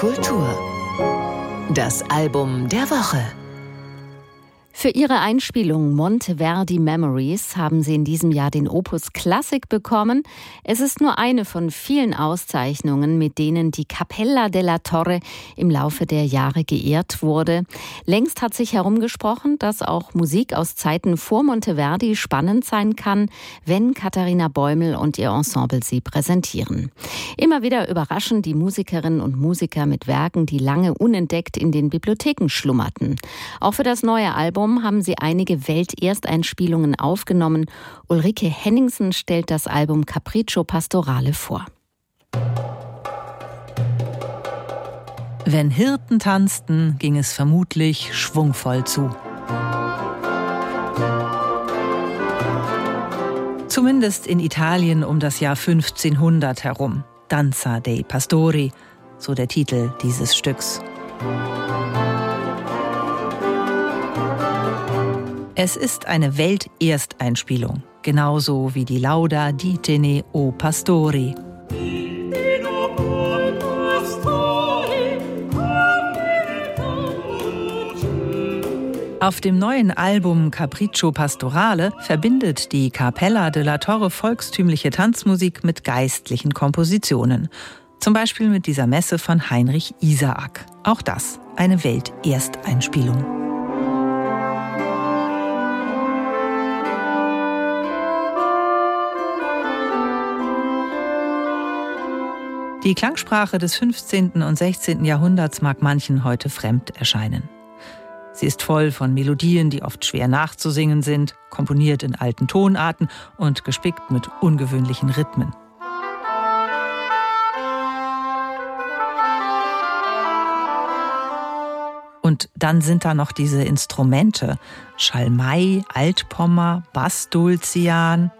Kultur. Das Album der Woche. Für ihre Einspielung Monteverdi Memories haben sie in diesem Jahr den Opus Classic bekommen. Es ist nur eine von vielen Auszeichnungen, mit denen die Cappella della Torre im Laufe der Jahre geehrt wurde. Längst hat sich herumgesprochen, dass auch Musik aus Zeiten vor Monteverdi spannend sein kann, wenn Katharina Bäumel und ihr Ensemble sie präsentieren. Immer wieder überraschen die Musikerinnen und Musiker mit Werken, die lange unentdeckt in den Bibliotheken schlummerten. Auch für das neue Album Album haben sie einige Weltersteinspielungen aufgenommen. Ulrike Henningsen stellt das Album Capriccio Pastorale vor. Wenn Hirten tanzten, ging es vermutlich schwungvoll zu. Zumindest in Italien um das Jahr 1500 herum. Danza dei Pastori, so der Titel dieses Stücks. Es ist eine Weltersteinspielung, genauso wie die Lauda Ditene o Pastori. Auf dem neuen Album Capriccio Pastorale verbindet die Capella della Torre volkstümliche Tanzmusik mit geistlichen Kompositionen. Zum Beispiel mit dieser Messe von Heinrich Isaak. Auch das eine Weltersteinspielung. Die Klangsprache des 15. und 16. Jahrhunderts mag manchen heute fremd erscheinen. Sie ist voll von Melodien, die oft schwer nachzusingen sind, komponiert in alten Tonarten und gespickt mit ungewöhnlichen Rhythmen. Und dann sind da noch diese Instrumente: Schalmei, Altpommer, Bassdulcian,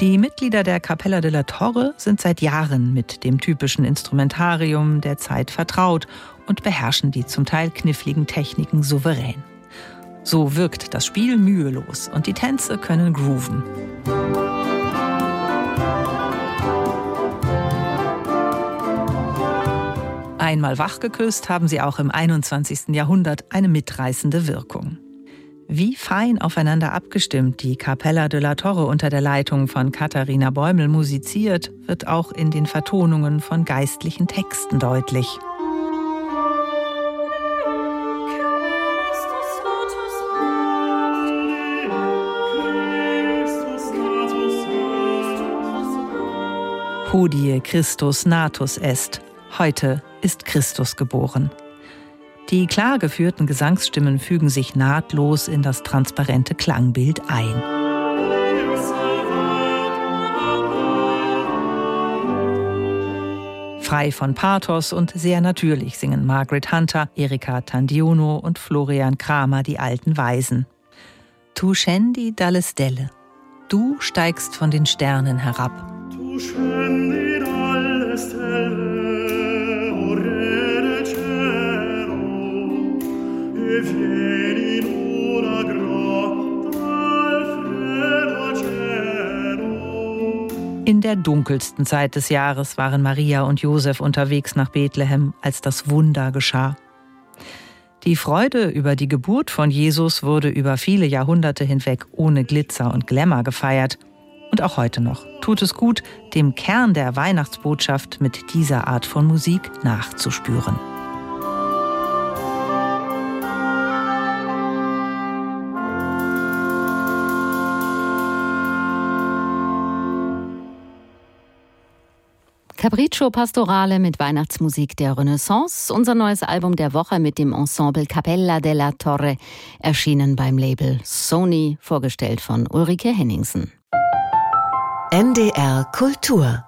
die Mitglieder der Capella della Torre sind seit Jahren mit dem typischen Instrumentarium der Zeit vertraut und beherrschen die zum Teil kniffligen Techniken souverän. So wirkt das Spiel mühelos und die Tänze können grooven. Einmal wachgeküsst haben sie auch im 21. Jahrhundert eine mitreißende Wirkung. Wie fein aufeinander abgestimmt die Capella de la Torre unter der Leitung von Katharina Bäumel musiziert, wird auch in den Vertonungen von geistlichen Texten deutlich. Hodie Christus natus est. Heute ist Christus geboren. Die klar geführten Gesangsstimmen fügen sich nahtlos in das transparente Klangbild ein. Frei von Pathos und sehr natürlich singen Margaret Hunter, Erika Tandiono und Florian Kramer die alten Weisen. Tu scendi dalle stelle. Du steigst von den Sternen herab. Tu scendi dalle stelle. In der dunkelsten Zeit des Jahres waren Maria und Josef unterwegs nach Bethlehem, als das Wunder geschah. Die Freude über die Geburt von Jesus wurde über viele Jahrhunderte hinweg ohne Glitzer und Glamour gefeiert. Und auch heute noch tut es gut, dem Kern der Weihnachtsbotschaft mit dieser Art von Musik nachzuspüren. Capriccio Pastorale mit Weihnachtsmusik der Renaissance, unser neues Album der Woche mit dem Ensemble Capella della Torre, erschienen beim Label Sony, vorgestellt von Ulrike Henningsen. NDR Kultur